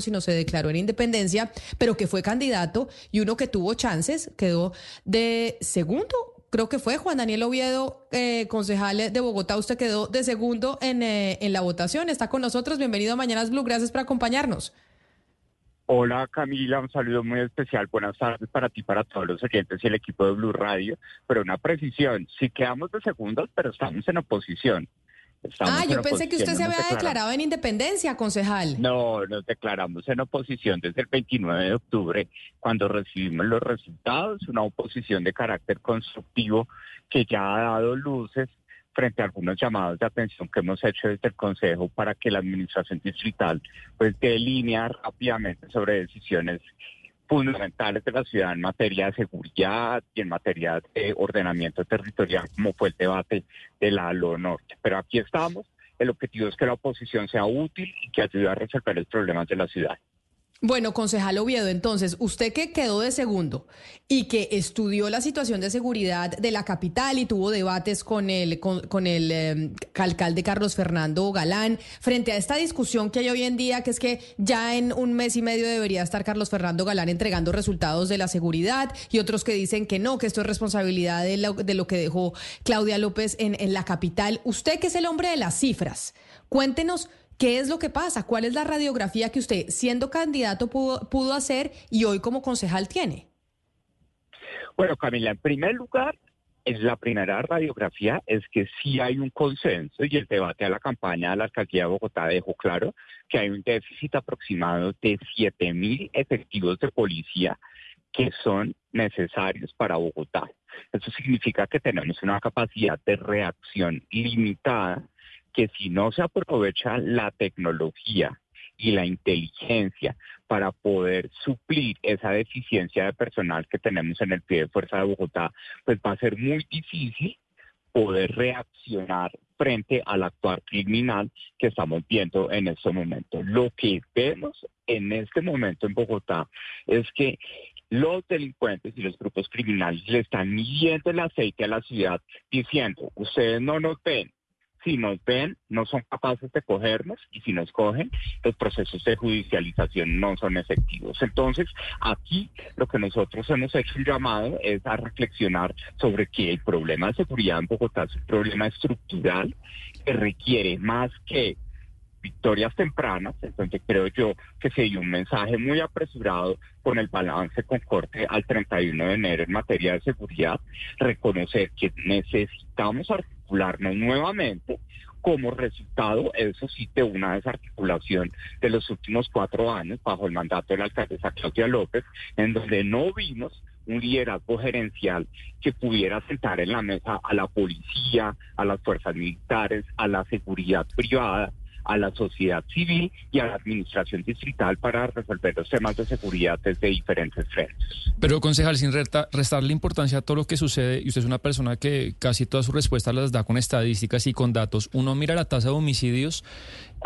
sino se declaró en independencia pero que fue candidato y uno que tuvo chances, quedó de segundo. Creo que fue Juan Daniel Oviedo, eh, concejal de Bogotá. Usted quedó de segundo en, eh, en la votación. Está con nosotros. Bienvenido a Mañanas Blue. Gracias por acompañarnos. Hola Camila, un saludo muy especial. Buenas tardes para ti, para todos los oyentes y el equipo de Blue Radio. Pero una precisión, sí quedamos de segundos, pero estamos en oposición ah, yo pensé que usted se había declarado en independencia, concejal. No, nos declaramos en oposición desde el 29 de octubre, cuando recibimos los resultados, una oposición de carácter constructivo que ya ha dado luces frente a algunos llamados de atención que hemos hecho desde el Consejo para que la Administración Distrital pues dé línea rápidamente sobre decisiones fundamentales de la ciudad en materia de seguridad y en materia de ordenamiento territorial, como fue el debate de la ALO Norte. Pero aquí estamos. El objetivo es que la oposición sea útil y que ayude a resolver los problemas de la ciudad. Bueno, concejal Oviedo, entonces, usted que quedó de segundo y que estudió la situación de seguridad de la capital y tuvo debates con el, con, el em, alcalde Carlos Fernando Galán, frente a esta discusión que hay hoy en día, que es que ya en un mes y medio debería estar Carlos Fernando Galán entregando resultados de la seguridad y otros que dicen que no, que esto es responsabilidad de lo, de lo que dejó Claudia López en, en la capital. Usted que es el hombre de las cifras, cuéntenos ¿Qué es lo que pasa? ¿Cuál es la radiografía que usted, siendo candidato, pudo, hacer y hoy como concejal tiene? Bueno, Camila, en primer lugar, es la primera radiografía es que sí hay un consenso y el debate a la campaña de la alcaldía de Bogotá dejó claro que hay un déficit aproximado de 7 mil efectivos de policía que son necesarios para Bogotá. Eso significa que tenemos una capacidad de reacción limitada que si no se aprovecha la tecnología y la inteligencia para poder suplir esa deficiencia de personal que tenemos en el pie de fuerza de Bogotá, pues va a ser muy difícil poder reaccionar frente al actuar criminal que estamos viendo en este momento. Lo que vemos en este momento en Bogotá es que los delincuentes y los grupos criminales le están midiendo el aceite a la ciudad diciendo, ustedes no nos ven, si nos ven, no son capaces de cogernos y si nos cogen, los procesos de judicialización no son efectivos. Entonces, aquí lo que nosotros hemos hecho un llamado es a reflexionar sobre que el problema de seguridad en Bogotá es un problema estructural que requiere más que victorias tempranas, entonces creo yo que se dio un mensaje muy apresurado con el balance con corte al 31 de enero en materia de seguridad, reconocer que necesitamos articularnos nuevamente. Como resultado, eso sí, de una desarticulación de los últimos cuatro años bajo el mandato de la alcaldesa Claudia López, en donde no vimos un liderazgo gerencial que pudiera sentar en la mesa a la policía, a las fuerzas militares, a la seguridad privada, a la sociedad civil y a la administración distrital para resolver los temas de seguridad desde diferentes frentes. Pero, concejal, sin restarle importancia a todo lo que sucede, y usted es una persona que casi todas sus respuestas las da con estadísticas y con datos, uno mira la tasa de homicidios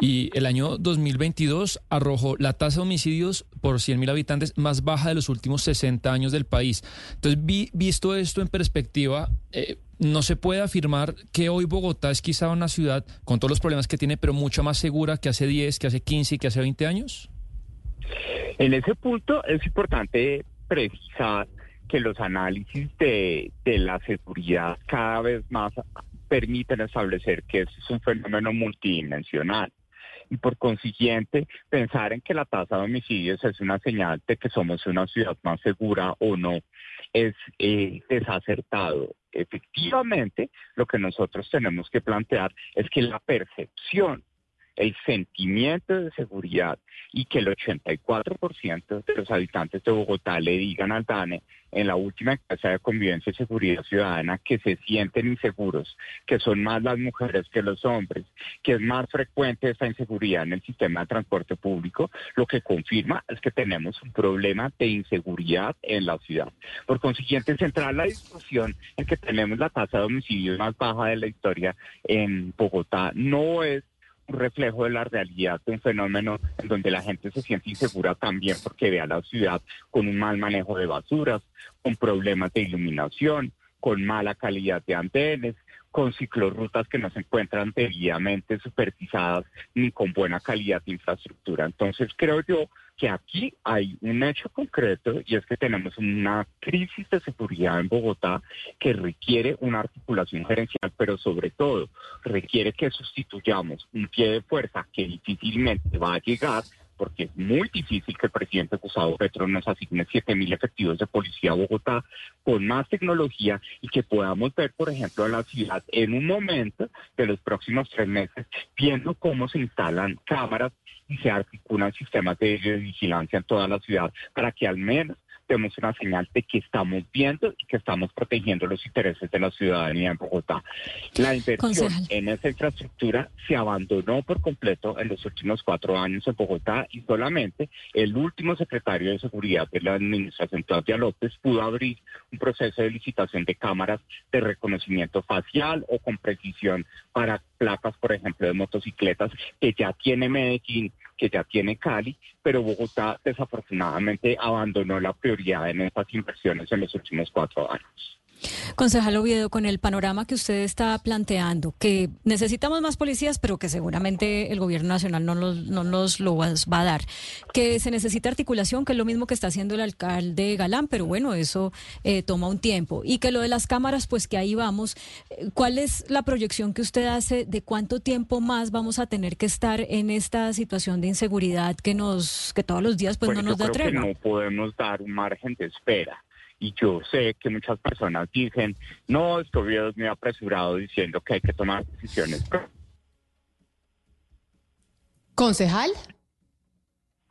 y el año 2022 arrojó la tasa de homicidios por 100.000 habitantes más baja de los últimos 60 años del país. Entonces, visto esto en perspectiva, eh, no se puede afirmar que hoy Bogotá es quizá una ciudad con todos los problemas que tiene, pero mucho más segura que hace 10, que hace 15 y que hace 20 años? En ese punto es importante precisar que los análisis de, de la seguridad cada vez más permiten establecer que es un fenómeno multidimensional y por consiguiente pensar en que la tasa de homicidios es una señal de que somos una ciudad más segura o no es eh, desacertado. Efectivamente, lo que nosotros tenemos que plantear es que la percepción el sentimiento de seguridad y que el 84% de los habitantes de Bogotá le digan al DANE en la última casa de convivencia y seguridad ciudadana que se sienten inseguros, que son más las mujeres que los hombres, que es más frecuente esta inseguridad en el sistema de transporte público, lo que confirma es que tenemos un problema de inseguridad en la ciudad. Por consiguiente, centrar la discusión en que tenemos la tasa de homicidios más baja de la historia en Bogotá no es un reflejo de la realidad de un fenómeno en donde la gente se siente insegura también porque ve a la ciudad con un mal manejo de basuras, con problemas de iluminación, con mala calidad de antenas, con ciclorrutas que no se encuentran debidamente supervisadas ni con buena calidad de infraestructura. Entonces creo yo que aquí hay un hecho concreto y es que tenemos una crisis de seguridad en Bogotá que requiere una articulación gerencial, pero sobre todo requiere que sustituyamos un pie de fuerza que difícilmente va a llegar porque es muy difícil que el presidente Gustavo Petro nos asigne 7 mil efectivos de policía a Bogotá con más tecnología y que podamos ver, por ejemplo, a la ciudad en un momento de los próximos tres meses, viendo cómo se instalan cámaras y se articulan sistemas de vigilancia en toda la ciudad para que al menos demos una señal de que estamos viendo y que estamos protegiendo los intereses de la ciudadanía en Bogotá. La inversión en esa infraestructura se abandonó por completo en los últimos cuatro años en Bogotá y solamente el último secretario de Seguridad de la Administración, Claudia López, pudo abrir un proceso de licitación de cámaras de reconocimiento facial o con precisión para placas, por ejemplo, de motocicletas que ya tiene Medellín, que ya tiene Cali, pero Bogotá desafortunadamente abandonó la prioridad en estas inversiones en los últimos cuatro años. Concejal Oviedo, con el panorama que usted está planteando, que necesitamos más policías, pero que seguramente el gobierno nacional no nos, no nos lo va a dar, que se necesita articulación, que es lo mismo que está haciendo el alcalde Galán, pero bueno, eso eh, toma un tiempo, y que lo de las cámaras, pues que ahí vamos. ¿Cuál es la proyección que usted hace de cuánto tiempo más vamos a tener que estar en esta situación de inseguridad que nos, que todos los días pues, no nos da tregua? no podemos dar un margen de espera y yo sé que muchas personas dicen, no, es que es muy apresurado diciendo que hay que tomar decisiones. ¿Concejal?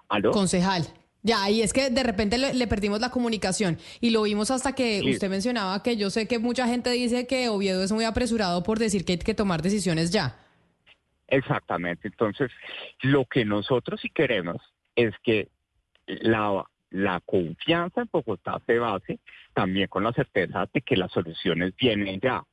¿Aló? Concejal. Ya, y es que de repente le, perdimos la comunicación y lo vimos hasta que usted mencionaba que yo sé que mucha gente dice que Oviedo es muy apresurado por decir que hay que tomar decisiones ya. Exactamente. Entonces, lo que nosotros sí queremos es que la la confianza en Bogotá se base también con la certeza de que las soluciones vienen ya.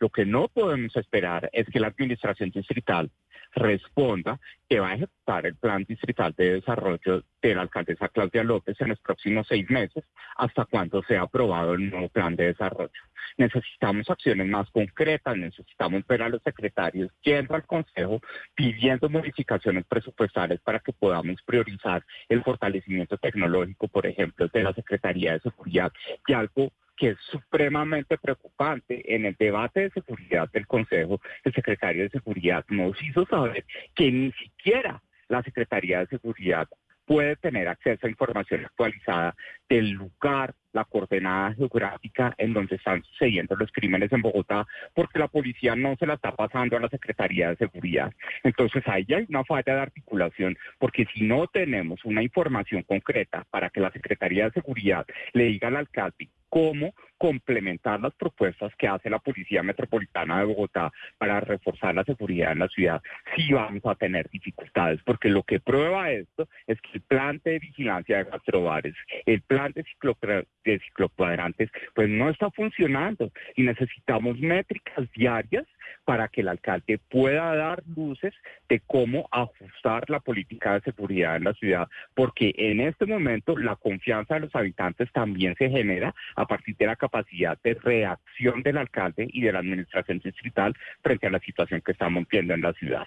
Lo que no podemos esperar es que la administración distrital responda que va a ejecutar el plan distrital de desarrollo de la alcaldesa Claudia López en los próximos seis meses hasta cuando sea aprobado el nuevo plan de desarrollo. Necesitamos acciones más concretas, necesitamos ver a los secretarios yendo al Consejo pidiendo modificaciones presupuestales para que podamos priorizar el fortalecimiento tecnológico, por ejemplo, de la Secretaría de Seguridad y algo que es supremamente preocupante. En el debate de seguridad del Consejo, el secretario de Seguridad nos hizo saber que ni siquiera la Secretaría de Seguridad puede tener acceso a información actualizada del lugar, la coordenada geográfica en donde están sucediendo los crímenes en Bogotá, porque la policía no se la está pasando a la Secretaría de Seguridad. Entonces ahí hay una falla de articulación, porque si no tenemos una información concreta para que la Secretaría de Seguridad le diga al alcalde cómo complementar las propuestas que hace la Policía Metropolitana de Bogotá para reforzar la seguridad en la ciudad, sí vamos a tener dificultades, porque lo que prueba esto es que el plan de vigilancia de gastrobares, el plan de, de ciclocuadrantes, pues no está funcionando y necesitamos métricas diarias para que el alcalde pueda dar luces de cómo ajustar la política de seguridad en la ciudad, porque en este momento la confianza de los habitantes también se genera a partir de la capacidad de reacción del alcalde y de la administración distrital frente a la situación que estamos viendo en la ciudad.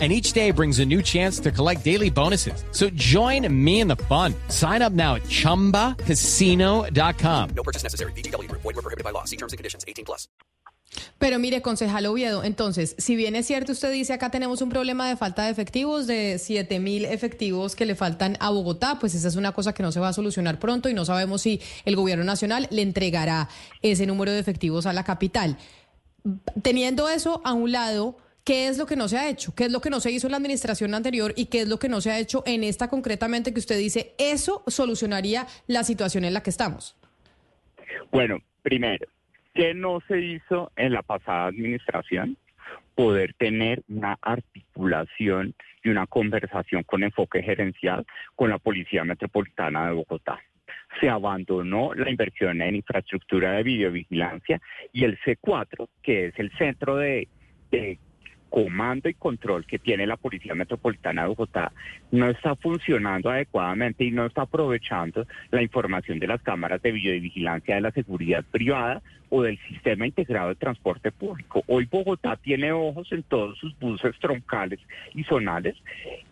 and each day brings a new chance to collect daily bonuses. So join me in the fun. Sign up now at ChumbaCasino.com. No purchase necessary. BGW. Void were prohibited by law. See terms and conditions. 18 plus. Pero mire, concejal Oviedo, entonces, si bien es cierto, usted dice acá tenemos un problema de falta de efectivos, de 7 mil efectivos que le faltan a Bogotá, pues esa es una cosa que no se va a solucionar pronto y no sabemos si el gobierno nacional le entregará ese número de efectivos a la capital. Teniendo eso a un lado, ¿qué es lo que no se ha hecho? ¿Qué es lo que no se hizo en la administración anterior y qué es lo que no se ha hecho en esta concretamente que usted dice, eso solucionaría la situación en la que estamos? Bueno, primero, ¿qué no se hizo en la pasada administración? Poder tener una articulación y una conversación con enfoque gerencial con la Policía Metropolitana de Bogotá. Se abandonó la inversión en infraestructura de videovigilancia y el C4, que es el centro de, de comando y control que tiene la Policía Metropolitana de Bogotá no está funcionando adecuadamente y no está aprovechando la información de las cámaras de videovigilancia de la seguridad privada o del sistema integrado de transporte público. Hoy Bogotá tiene ojos en todos sus buses troncales y zonales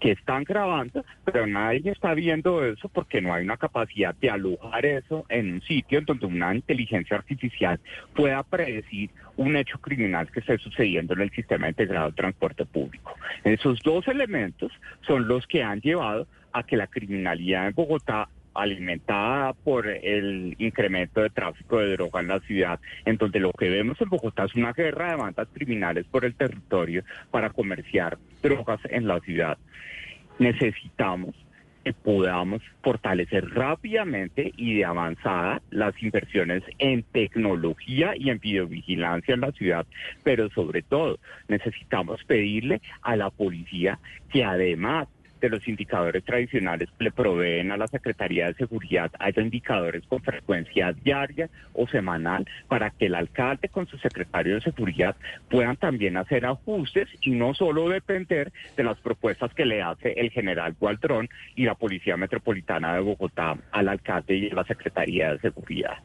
que están grabando, pero nadie está viendo eso porque no hay una capacidad de alojar eso en un sitio en donde una inteligencia artificial pueda predecir un hecho criminal que esté sucediendo en el sistema integrado de transporte público. Esos dos elementos son los que han llevado a que la criminalidad en Bogotá alimentada por el incremento de tráfico de droga en la ciudad, en donde lo que vemos en Bogotá es una guerra de bandas criminales por el territorio para comerciar drogas en la ciudad. Necesitamos que podamos fortalecer rápidamente y de avanzada las inversiones en tecnología y en videovigilancia en la ciudad, pero sobre todo necesitamos pedirle a la policía que además de los indicadores tradicionales que le proveen a la Secretaría de Seguridad haya indicadores con frecuencia diaria o semanal para que el alcalde con su secretario de Seguridad puedan también hacer ajustes y no solo depender de las propuestas que le hace el general Gualdrón y la Policía Metropolitana de Bogotá al alcalde y a la Secretaría de Seguridad.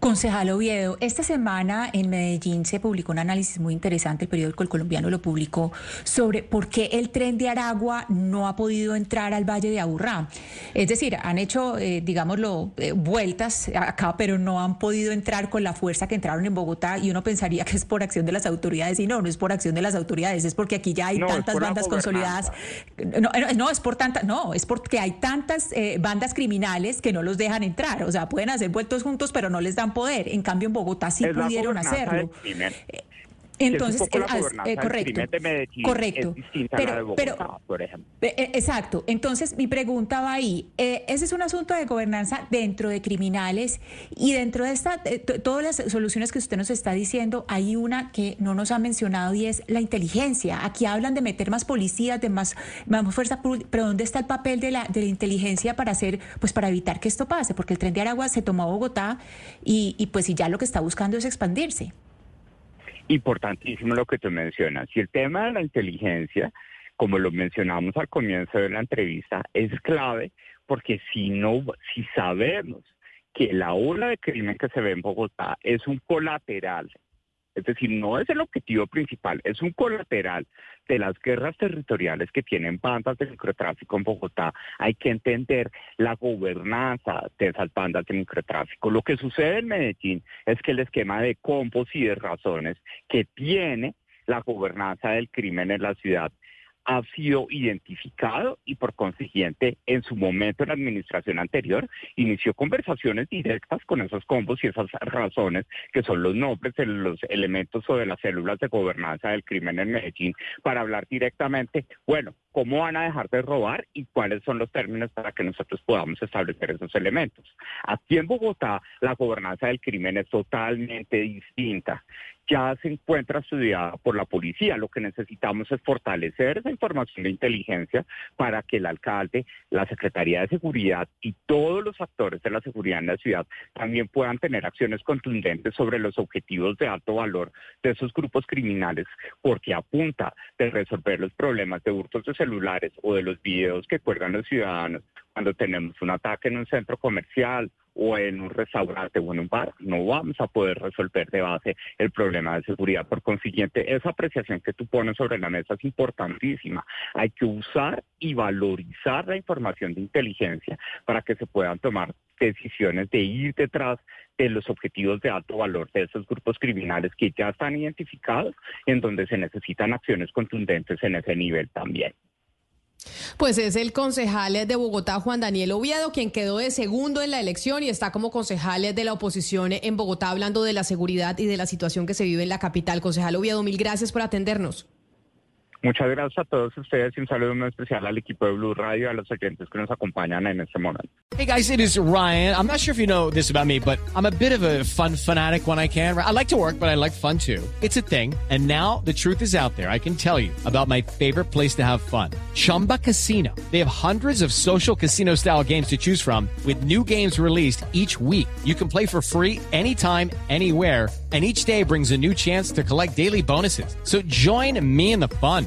Concejal Oviedo, esta semana en Medellín se publicó un análisis muy interesante, el periódico El Colombiano lo publicó, sobre por qué el tren de Aragua no ha podido entrar al Valle de Aburrá. Es decir, han hecho, eh, digámoslo, eh, vueltas acá, pero no han podido entrar con la fuerza que entraron en Bogotá y uno pensaría que es por acción de las autoridades y no, no es por acción de las autoridades, es porque aquí ya hay tantas bandas consolidadas. No, eh, no, es por tanta, no, es porque hay tantas bandas criminales que no los dejan entrar, o sea, pueden hacer vueltos juntos, pero no les dan poder. En cambio, en Bogotá sí pudieron hacerlo. Entonces, eh, correcto, correcto. pero, pero, por ejemplo. Eh, eh, exacto. Entonces, mi pregunta va ahí. ese es un asunto de gobernanza dentro de criminales y dentro de esta, todas las soluciones que usted nos está diciendo, hay una que no nos ha mencionado y es la inteligencia. Aquí hablan de meter más policías, de más, más fuerza, pero ¿dónde está el papel de la, de la inteligencia para hacer, pues para evitar que esto pase? Porque el tren de Aragua se tomó a Bogotá y, y pues y ya lo que está buscando es expandirse. Importantísimo lo que tú mencionas. Y el tema de la inteligencia, como lo mencionamos al comienzo de la entrevista, es clave porque si no, si sabemos que la ola de crimen que se ve en Bogotá es un colateral es decir, no es el objetivo principal, es un colateral de las guerras territoriales que tienen bandas de microtráfico en Bogotá. Hay que entender la gobernanza de esas bandas de microtráfico. Lo que sucede en Medellín es que el esquema de compos y de razones que tiene la gobernanza del crimen en la ciudad ha sido identificado y por consiguiente en su momento en la administración anterior inició conversaciones directas con esos combos y esas razones que son los nombres de los elementos o de las células de gobernanza del crimen en Medellín para hablar directamente, bueno, cómo van a dejar de robar y cuáles son los términos para que nosotros podamos establecer esos elementos. Aquí en Bogotá la gobernanza del crimen es totalmente distinta ya se encuentra estudiada por la policía. Lo que necesitamos es fortalecer esa información de inteligencia para que el alcalde, la Secretaría de Seguridad y todos los actores de la seguridad en la ciudad también puedan tener acciones contundentes sobre los objetivos de alto valor de esos grupos criminales, porque apunta de resolver los problemas de hurtos de celulares o de los videos que cuelgan los ciudadanos cuando tenemos un ataque en un centro comercial o en un restaurante o en un bar, no vamos a poder resolver de base el problema de seguridad. Por consiguiente, esa apreciación que tú pones sobre la mesa es importantísima. Hay que usar y valorizar la información de inteligencia para que se puedan tomar decisiones de ir detrás de los objetivos de alto valor de esos grupos criminales que ya están identificados, en donde se necesitan acciones contundentes en ese nivel también. Pues es el concejal de Bogotá, Juan Daniel Oviedo, quien quedó de segundo en la elección y está como concejal de la oposición en Bogotá hablando de la seguridad y de la situación que se vive en la capital. Concejal Oviedo, mil gracias por atendernos. Muchas gracias a todos ustedes y un saludo muy especial al equipo de Blue Radio a los oyentes que nos acompañan en este momento. Hey guys, it is Ryan. I'm not sure if you know this about me, but I'm a bit of a fun fanatic when I can. I like to work, but I like fun too. It's a thing. And now the truth is out there. I can tell you about my favorite place to have fun. Chumba Casino. They have hundreds of social casino style games to choose from with new games released each week. You can play for free anytime, anywhere and each day brings a new chance to collect daily bonuses. So join me in the fun.